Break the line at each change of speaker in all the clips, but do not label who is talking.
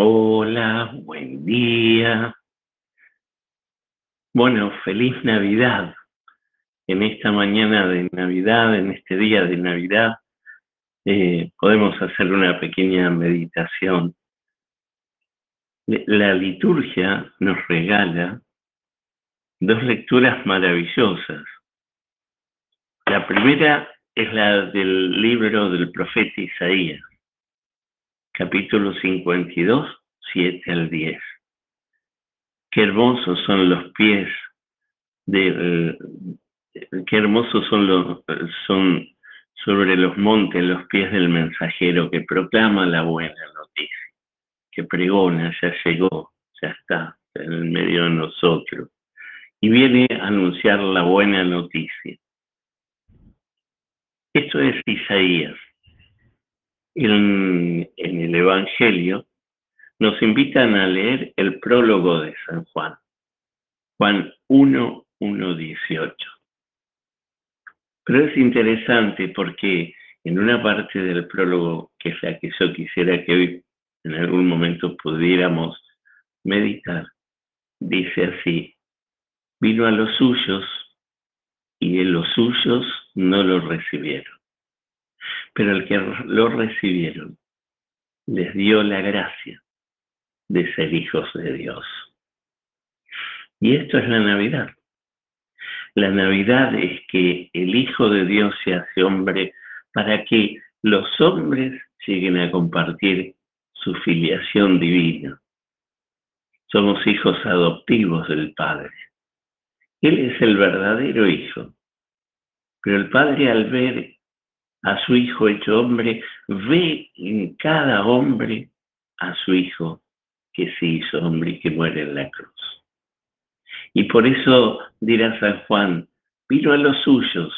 Hola, buen día. Bueno, feliz Navidad. En esta mañana de Navidad, en este día de Navidad, eh, podemos hacer una pequeña meditación. La liturgia nos regala dos lecturas maravillosas. La primera es la del libro del profeta Isaías capítulo 52, 7 al 10. Qué hermosos son los pies de, qué hermosos son los, son sobre los montes los pies del mensajero que proclama la buena noticia, que pregona, ya llegó, ya está en el medio de nosotros y viene a anunciar la buena noticia. Esto es Isaías en, el Evangelio nos invitan a leer el prólogo de San Juan, Juan 1, 1, 18. Pero es interesante porque en una parte del prólogo, que es la que yo quisiera que hoy en algún momento pudiéramos meditar, dice así, vino a los suyos y en los suyos no lo recibieron pero el que lo recibieron les dio la gracia de ser hijos de Dios. Y esto es la Navidad. La Navidad es que el Hijo de Dios se hace hombre para que los hombres lleguen a compartir su filiación divina. Somos hijos adoptivos del Padre. Él es el verdadero Hijo. Pero el Padre al ver a su Hijo hecho hombre, ve en cada hombre a su Hijo que se hizo hombre y que muere en la cruz. Y por eso dirá San Juan, vino a los suyos,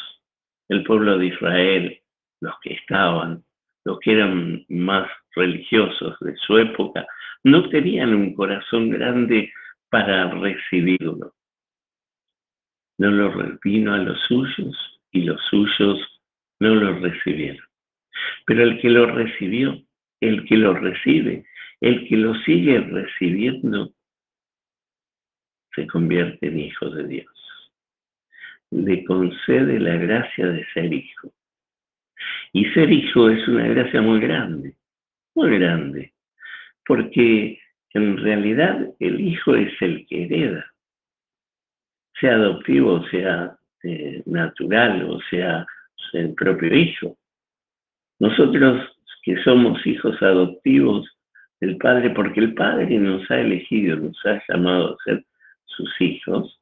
el pueblo de Israel, los que estaban, los que eran más religiosos de su época, no tenían un corazón grande para recibirlo. No lo vino a los suyos y los suyos no lo recibieron. Pero el que lo recibió, el que lo recibe, el que lo sigue recibiendo, se convierte en hijo de Dios. Le concede la gracia de ser hijo. Y ser hijo es una gracia muy grande, muy grande, porque en realidad el hijo es el que hereda, sea adoptivo, sea eh, natural, o sea el propio hijo. Nosotros que somos hijos adoptivos del Padre, porque el Padre nos ha elegido, nos ha llamado a ser sus hijos,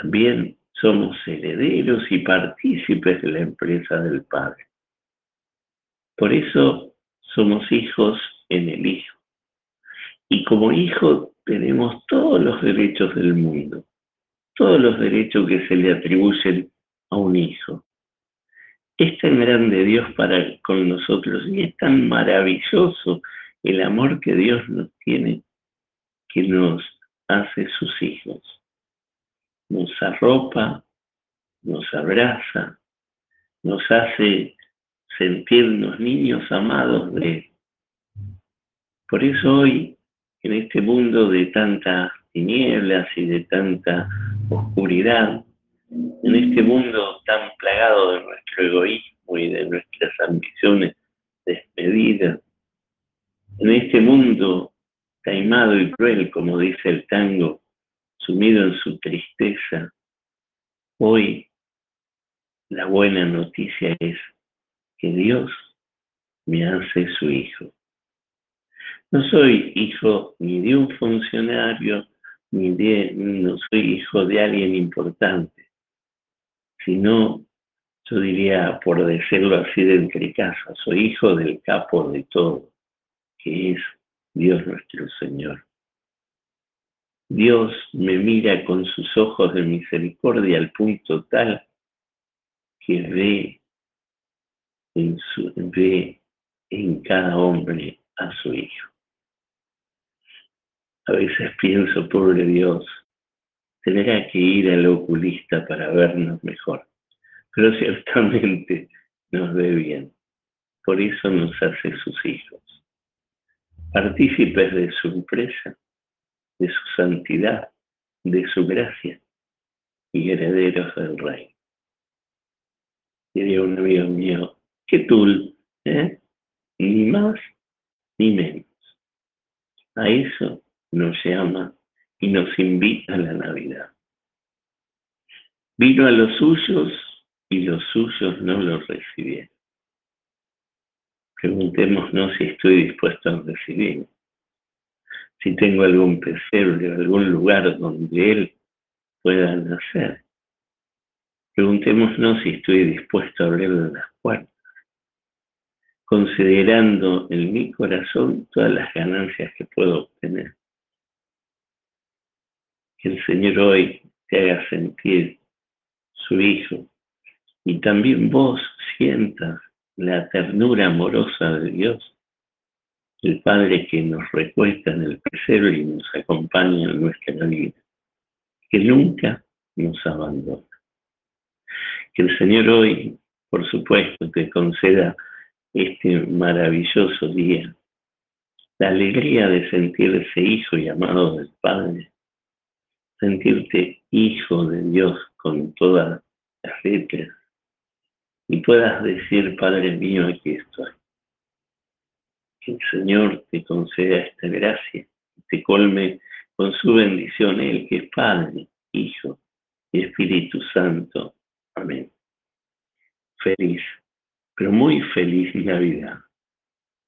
también somos herederos y partícipes de la empresa del Padre. Por eso somos hijos en el Hijo. Y como hijo tenemos todos los derechos del mundo, todos los derechos que se le atribuyen a un hijo. Es tan grande Dios para con nosotros y es tan maravilloso el amor que Dios nos tiene que nos hace sus hijos. Nos arropa, nos abraza, nos hace sentirnos niños amados de Él. Por eso hoy, en este mundo de tantas tinieblas y de tanta oscuridad, en este mundo tan plagado de nuestro egoísmo y de nuestras ambiciones despedidas, en este mundo taimado y cruel, como dice el tango, sumido en su tristeza, hoy la buena noticia es que Dios me hace su hijo. No soy hijo ni de un funcionario, ni de, no soy hijo de alguien importante sino, yo diría, por decirlo así de entre casa, soy hijo del capo de todo, que es Dios nuestro Señor. Dios me mira con sus ojos de misericordia al punto tal que ve en, su, ve en cada hombre a su hijo. A veces pienso, pobre Dios, tendrá que ir al oculista para vernos mejor, pero ciertamente nos ve bien. Por eso nos hace sus hijos. partícipes de su empresa, de su santidad, de su gracia y herederos del rey. Diría un amigo mío, ¿qué tú, ¿eh? ni más ni menos. A eso nos llama y nos invita a la Navidad. Vino a los suyos y los suyos no los recibieron. Preguntémonos si estoy dispuesto a recibir. Si tengo algún pesebre, algún lugar donde Él pueda nacer. Preguntémonos si estoy dispuesto a abrirle las puertas, considerando en mi corazón todas las ganancias que puedo obtener. Que el Señor hoy te haga sentir su Hijo. Y también vos sientas la ternura amorosa de Dios, el Padre que nos recuesta en el pesebre y nos acompaña en nuestra vida, que nunca nos abandona. Que el Señor hoy, por supuesto, te conceda este maravilloso día, la alegría de sentirse hijo y amado del Padre, sentirte hijo de Dios con todas las letras, y puedas decir, Padre mío, aquí estoy. Que el Señor te conceda esta gracia, te colme con su bendición, Él que es Padre, Hijo y Espíritu Santo. Amén. Feliz, pero muy feliz Navidad.